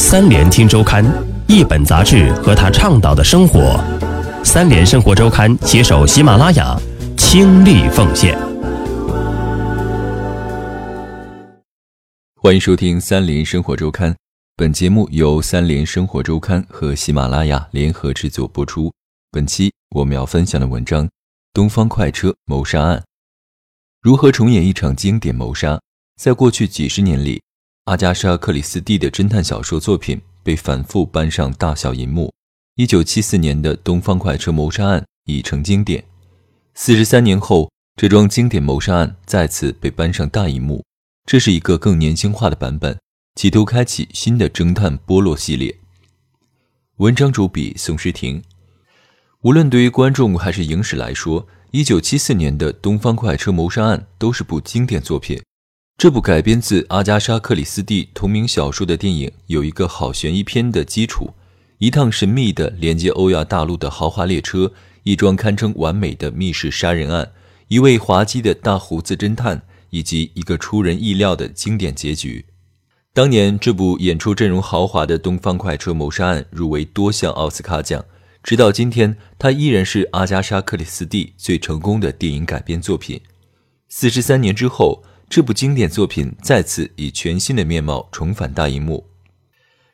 三联听周刊，一本杂志和他倡导的生活。三联生活周刊携手喜马拉雅，倾力奉献。欢迎收听三联生活周刊，本节目由三联生活周刊和喜马拉雅联合制作播出。本期我们要分享的文章《东方快车谋杀案》，如何重演一场经典谋杀？在过去几十年里。阿加莎·克里斯蒂的侦探小说作品被反复搬上大小银幕。一九七四年的《东方快车谋杀案》已成经典。四十三年后，这桩经典谋杀案再次被搬上大银幕。这是一个更年轻化的版本，企图开启新的侦探波洛系列。文章主笔宋诗婷。无论对于观众还是影史来说，一九七四年的《东方快车谋杀案》都是部经典作品。这部改编自阿加莎·克里斯蒂同名小说的电影有一个好悬疑片的基础：一趟神秘的连接欧亚大陆的豪华列车，一桩堪称完美的密室杀人案，一位滑稽的大胡子侦探，以及一个出人意料的经典结局。当年，这部演出阵容豪华的《东方快车谋杀案》入围多项奥斯卡奖，直到今天，它依然是阿加莎·克里斯蒂最成功的电影改编作品。四十三年之后。这部经典作品再次以全新的面貌重返大荧幕，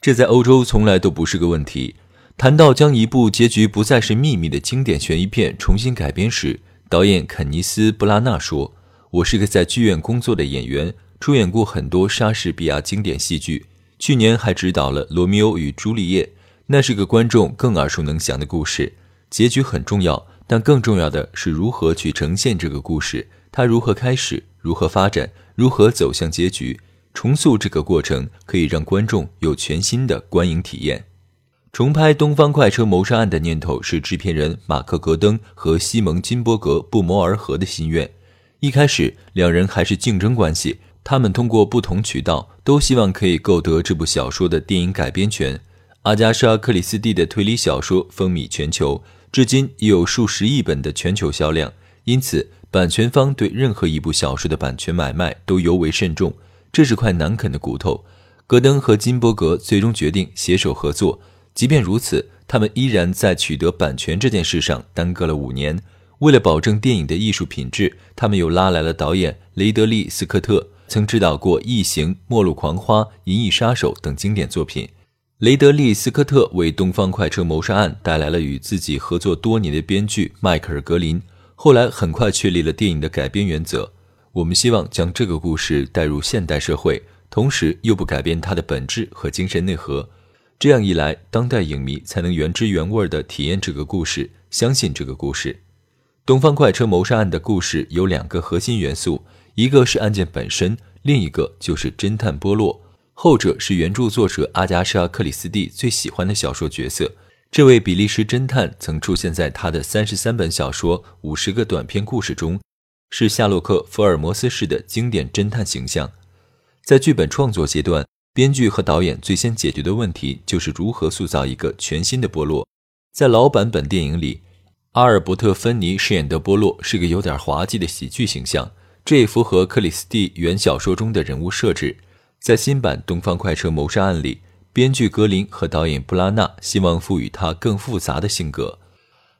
这在欧洲从来都不是个问题。谈到将一部结局不再是秘密的经典悬疑片重新改编时，导演肯尼斯·布拉纳说：“我是个在剧院工作的演员，出演过很多莎士比亚经典戏剧，去年还执导了《罗密欧与朱丽叶》，那是个观众更耳熟能详的故事。结局很重要，但更重要的是如何去呈现这个故事，它如何开始。”如何发展，如何走向结局？重塑这个过程可以让观众有全新的观影体验。重拍《东方快车谋杀案》的念头是制片人马克·格登和西蒙·金伯格不谋而合的心愿。一开始，两人还是竞争关系，他们通过不同渠道都希望可以购得这部小说的电影改编权。阿加莎·克里斯蒂的推理小说风靡全球，至今已有数十亿本的全球销量，因此。版权方对任何一部小说的版权买卖都尤为慎重，这是块难啃的骨头。戈登和金伯格最终决定携手合作，即便如此，他们依然在取得版权这件事上耽搁了五年。为了保证电影的艺术品质，他们又拉来了导演雷德利·斯科特，曾指导过《异形》《末路狂花》《银翼杀手》等经典作品。雷德利·斯科特为《东方快车谋杀案》带来了与自己合作多年的编剧迈克尔·格林。后来很快确立了电影的改编原则。我们希望将这个故事带入现代社会，同时又不改变它的本质和精神内核。这样一来，当代影迷才能原汁原味地体验这个故事，相信这个故事。《东方快车谋杀案》的故事有两个核心元素，一个是案件本身，另一个就是侦探波洛。后者是原著作者阿加莎·克里斯蒂最喜欢的小说角色。这位比利时侦探曾出现在他的三十三本小说、五十个短篇故事中，是夏洛克·福尔摩斯式的经典侦探形象。在剧本创作阶段，编剧和导演最先解决的问题就是如何塑造一个全新的波洛。在老版本电影里，阿尔伯特·芬尼饰演的波洛是个有点滑稽的喜剧形象，这也符合克里斯蒂原小说中的人物设置。在新版《东方快车谋杀案》里。编剧格林和导演布拉纳希望赋予他更复杂的性格。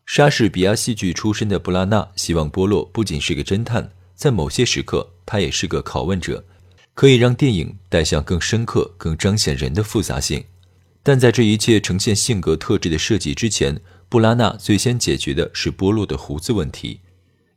莎士比亚戏剧出身的布拉纳希望波洛不仅是个侦探，在某些时刻他也是个拷问者，可以让电影带向更深刻、更彰显人的复杂性。但在这一切呈现性格特质的设计之前，布拉纳最先解决的是波洛的胡子问题。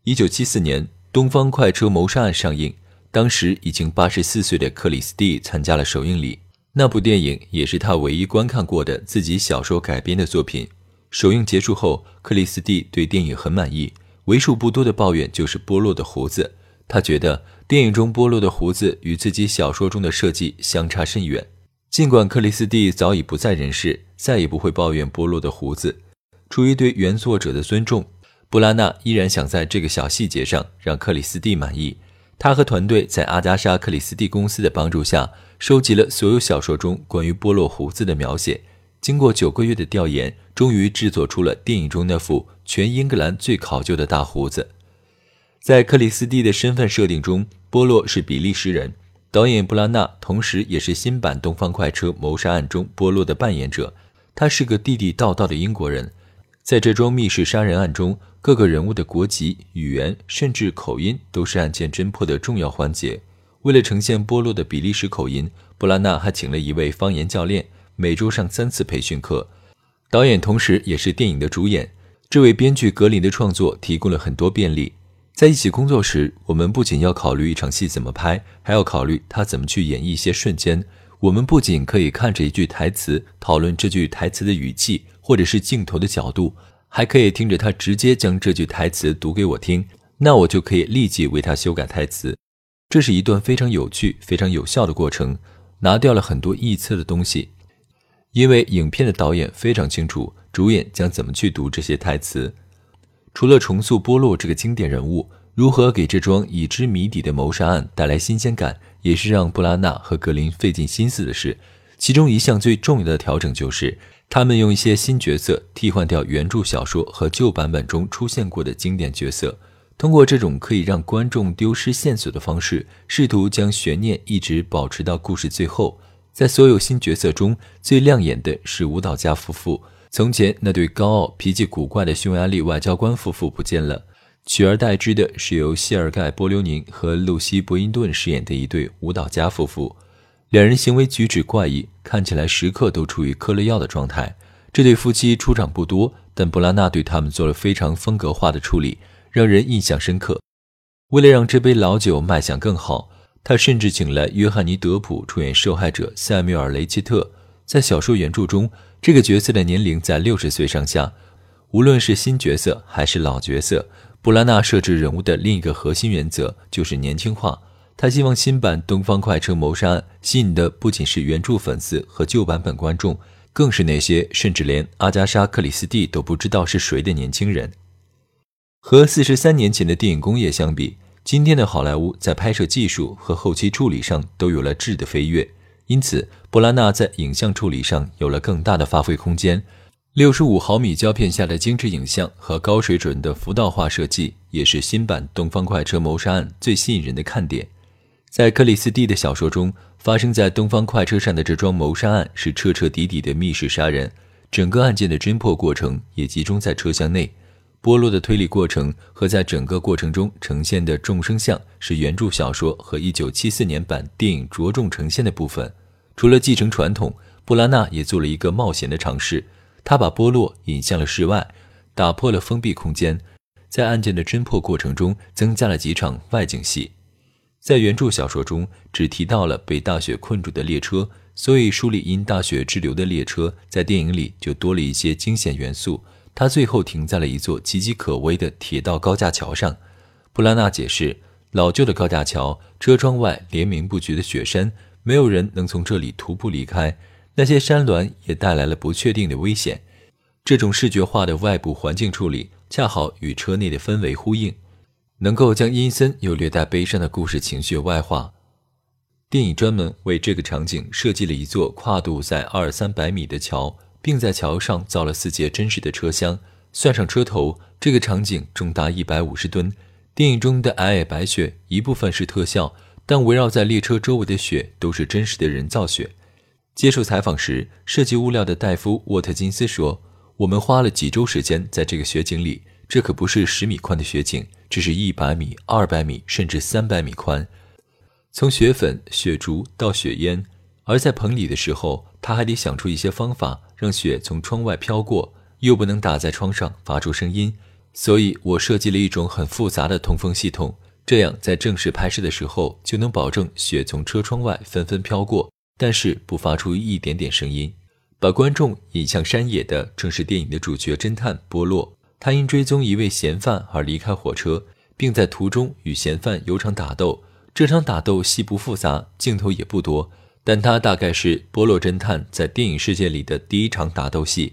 一九七四年，《东方快车谋杀案》上映，当时已经八十四岁的克里斯蒂参加了首映礼。那部电影也是他唯一观看过的自己小说改编的作品。首映结束后，克里斯蒂对电影很满意，为数不多的抱怨就是波洛的胡子。他觉得电影中波洛的胡子与自己小说中的设计相差甚远。尽管克里斯蒂早已不在人世，再也不会抱怨波洛的胡子。出于对原作者的尊重，布拉纳依然想在这个小细节上让克里斯蒂满意。他和团队在阿加莎·克里斯蒂公司的帮助下，收集了所有小说中关于波洛胡子的描写。经过九个月的调研，终于制作出了电影中那副全英格兰最考究的大胡子。在克里斯蒂的身份设定中，波洛是比利时人，导演布拉纳同时也是新版《东方快车谋杀案》中波洛的扮演者。他是个地地道道的英国人。在这桩密室杀人案中，各个人物的国籍、语言甚至口音都是案件侦破的重要环节。为了呈现波洛的比利时口音，布拉纳还请了一位方言教练，每周上三次培训课。导演同时也是电影的主演，这位编剧格林的创作提供了很多便利。在一起工作时，我们不仅要考虑一场戏怎么拍，还要考虑他怎么去演绎一些瞬间。我们不仅可以看着一句台词讨论这句台词的语气，或者是镜头的角度，还可以听着他直接将这句台词读给我听，那我就可以立即为他修改台词。这是一段非常有趣、非常有效的过程，拿掉了很多臆测的东西。因为影片的导演非常清楚主演将怎么去读这些台词。除了重塑波洛这个经典人物，如何给这桩已知谜底的谋杀案带来新鲜感，也是让布拉纳和格林费尽心思的事。其中一项最重要的调整就是，他们用一些新角色替换掉原著小说和旧版本中出现过的经典角色。通过这种可以让观众丢失线索的方式，试图将悬念一直保持到故事最后。在所有新角色中最亮眼的是舞蹈家夫妇。从前那对高傲、脾气古怪的匈牙利外交官夫妇不见了，取而代之的是由谢尔盖·波留宁和露西·伯因顿饰演的一对舞蹈家夫妇。两人行为举止怪异，看起来时刻都处于嗑了药的状态。这对夫妻出场不多，但布拉纳对他们做了非常风格化的处理，让人印象深刻。为了让这杯老酒卖相更好。他甚至请来约翰尼·德普出演受害者塞缪尔·雷切特。在小说原著中，这个角色的年龄在六十岁上下。无论是新角色还是老角色，布拉纳设置人物的另一个核心原则就是年轻化。他希望新版《东方快车谋杀案》吸引的不仅是原著粉丝和旧版本观众，更是那些甚至连阿加莎·克里斯蒂都不知道是谁的年轻人。和四十三年前的电影工业相比，今天的好莱坞在拍摄技术和后期处理上都有了质的飞跃，因此布拉纳在影像处理上有了更大的发挥空间。六十五毫米胶片下的精致影像和高水准的浮道化设计，也是新版《东方快车谋杀案》最吸引人的看点。在克里斯蒂的小说中，发生在东方快车上的这桩谋杀案是彻彻底底的密室杀人，整个案件的侦破过程也集中在车厢内。波洛的推理过程和在整个过程中呈现的众生相是原著小说和1974年版电影着重呈现的部分。除了继承传统，布拉纳也做了一个冒险的尝试，他把波洛引向了室外，打破了封闭空间，在案件的侦破过程中增加了几场外景戏。在原著小说中只提到了被大雪困住的列车，所以书里因大雪滞留的列车，在电影里就多了一些惊险元素。他最后停在了一座岌岌可危的铁道高架桥上。布拉纳解释，老旧的高架桥，车窗外连绵不绝的雪山，没有人能从这里徒步离开。那些山峦也带来了不确定的危险。这种视觉化的外部环境处理，恰好与车内的氛围呼应，能够将阴森又略带悲伤的故事情绪外化。电影专门为这个场景设计了一座跨度在二三百米的桥。并在桥上造了四节真实的车厢，算上车头，这个场景重达一百五十吨。电影中的皑皑白雪一部分是特效，但围绕在列车周围的雪都是真实的人造雪。接受采访时，设计物料的戴夫·沃特金斯说：“我们花了几周时间在这个雪景里，这可不是十米宽的雪景，这是一百米、二百米，甚至三百米宽。从雪粉、雪竹到雪烟，而在棚里的时候，他还得想出一些方法。”让雪从窗外飘过，又不能打在窗上发出声音，所以我设计了一种很复杂的通风系统，这样在正式拍摄的时候就能保证雪从车窗外纷纷飘过，但是不发出一点点声音。把观众引向山野的正是电影的主角侦探波洛，他因追踪一位嫌犯而离开火车，并在途中与嫌犯有场打斗。这场打斗戏不复杂，镜头也不多。但它大概是波洛侦探在电影世界里的第一场打斗戏。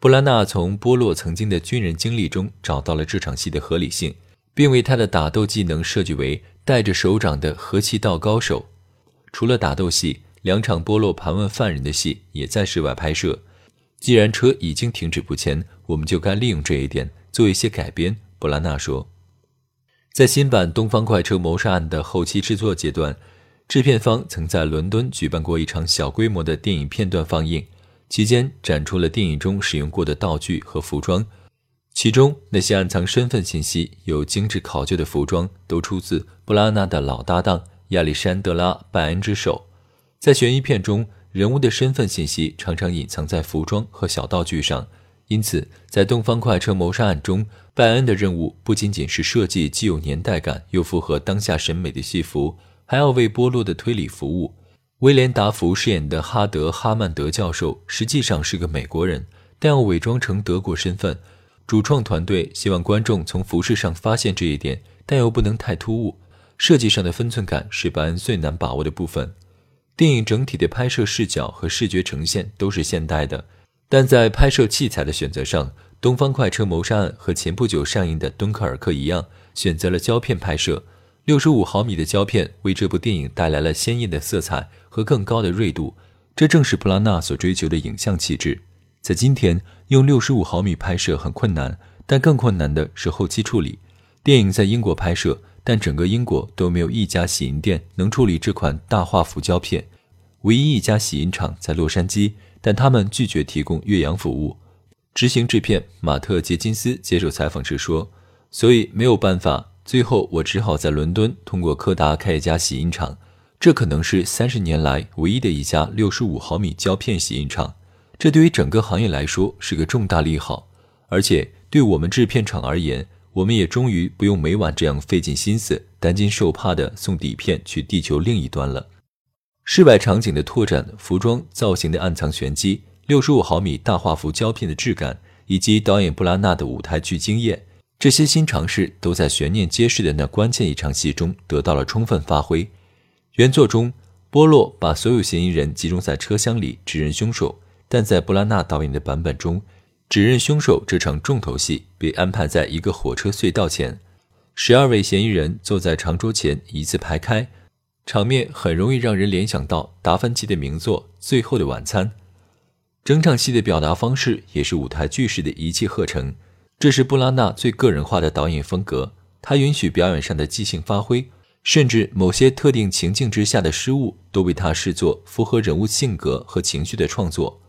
布拉纳从波洛曾经的军人经历中找到了这场戏的合理性，并为他的打斗技能设计为带着手掌的合气道高手。除了打斗戏，两场波洛盘问犯人的戏也在室外拍摄。既然车已经停止不前，我们就该利用这一点做一些改编。布拉纳说，在新版《东方快车谋杀案》的后期制作阶段。制片方曾在伦敦举办过一场小规模的电影片段放映，期间展出了电影中使用过的道具和服装，其中那些暗藏身份信息、有精致考究的服装，都出自布拉纳的老搭档亚历山德拉·拜恩之手。在悬疑片中，人物的身份信息常常隐藏在服装和小道具上。因此，在东方快车谋杀案中，拜恩的任务不仅仅是设计既有年代感又符合当下审美的戏服，还要为波洛的推理服务。威廉·达福饰演的哈德·哈曼德教授实际上是个美国人，但要伪装成德国身份。主创团队希望观众从服饰上发现这一点，但又不能太突兀。设计上的分寸感是班恩最难把握的部分。电影整体的拍摄视角和视觉呈现都是现代的。但在拍摄器材的选择上，《东方快车谋杀案》和前不久上映的《敦刻尔克》一样，选择了胶片拍摄。六十五毫米的胶片为这部电影带来了鲜艳的色彩和更高的锐度，这正是普拉纳所追求的影像气质。在今天，用六十五毫米拍摄很困难，但更困难的是后期处理。电影在英国拍摄，但整个英国都没有一家洗印店能处理这款大画幅胶片，唯一一家洗印厂在洛杉矶。但他们拒绝提供越洋服务。执行制片马特·杰金斯接受采访时说：“所以没有办法，最后我只好在伦敦通过柯达开一家洗印厂。这可能是三十年来唯一的一家六十五毫米胶片洗印厂。这对于整个行业来说是个重大利好，而且对我们制片厂而言，我们也终于不用每晚这样费尽心思、担惊受怕地送底片去地球另一端了。”室外场景的拓展、服装造型的暗藏玄机、六十五毫米大画幅胶片的质感，以及导演布拉纳的舞台剧经验，这些新尝试都在悬念揭示的那关键一场戏中得到了充分发挥。原作中，波洛把所有嫌疑人集中在车厢里指认凶手，但在布拉纳导演的版本中，指认凶手这场重头戏被安排在一个火车隧道前，十二位嫌疑人坐在长桌前一字排开。场面很容易让人联想到达芬奇的名作《最后的晚餐》。整场戏的表达方式也是舞台剧式的一气呵成，这是布拉纳最个人化的导演风格。他允许表演上的即兴发挥，甚至某些特定情境之下的失误都被他视作符合人物性格和情绪的创作。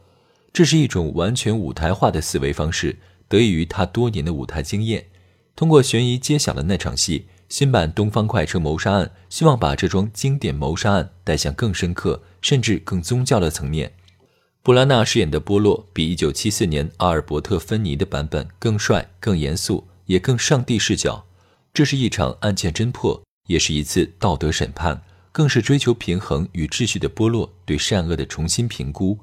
这是一种完全舞台化的思维方式，得益于他多年的舞台经验。通过悬疑揭晓的那场戏。新版《东方快车谋杀案》希望把这桩经典谋杀案带向更深刻，甚至更宗教的层面。布拉纳饰演的波洛比1974年阿尔伯特·芬尼的版本更帅、更严肃，也更上帝视角。这是一场案件侦破，也是一次道德审判，更是追求平衡与秩序的波洛对善恶的重新评估